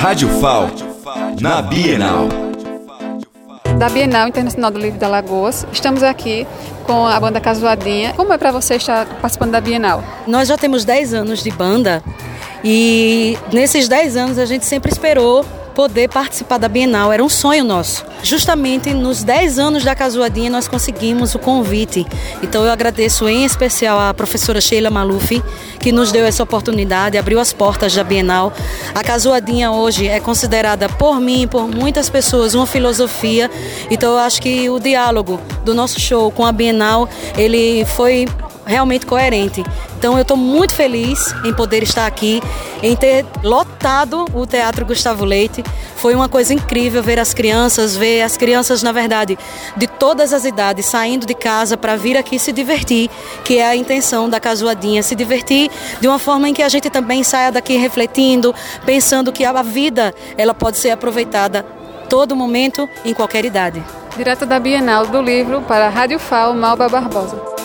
Rádio FAO, na Bienal. Da Bienal Internacional do Livro da Lagoas. Estamos aqui com a banda Casuadinha. Como é para você estar participando da Bienal? Nós já temos 10 anos de banda e nesses 10 anos a gente sempre esperou poder participar da Bienal. Era um sonho nosso. Justamente nos 10 anos da Casuadinha nós conseguimos o convite. Então eu agradeço em especial à professora Sheila Maluf, que nos deu essa oportunidade, abriu as portas da Bienal. A Casuadinha hoje é considerada por mim e por muitas pessoas uma filosofia. Então eu acho que o diálogo do nosso show com a Bienal, ele foi realmente coerente. Então eu estou muito feliz em poder estar aqui, em ter lotado o Teatro Gustavo Leite. Foi uma coisa incrível ver as crianças, ver as crianças, na verdade, de todas as idades saindo de casa para vir aqui se divertir, que é a intenção da Casuadinha, se divertir de uma forma em que a gente também saia daqui refletindo, pensando que a vida ela pode ser aproveitada todo momento, em qualquer idade. Direto da Bienal do Livro para a Rádio FAO Malba Barbosa.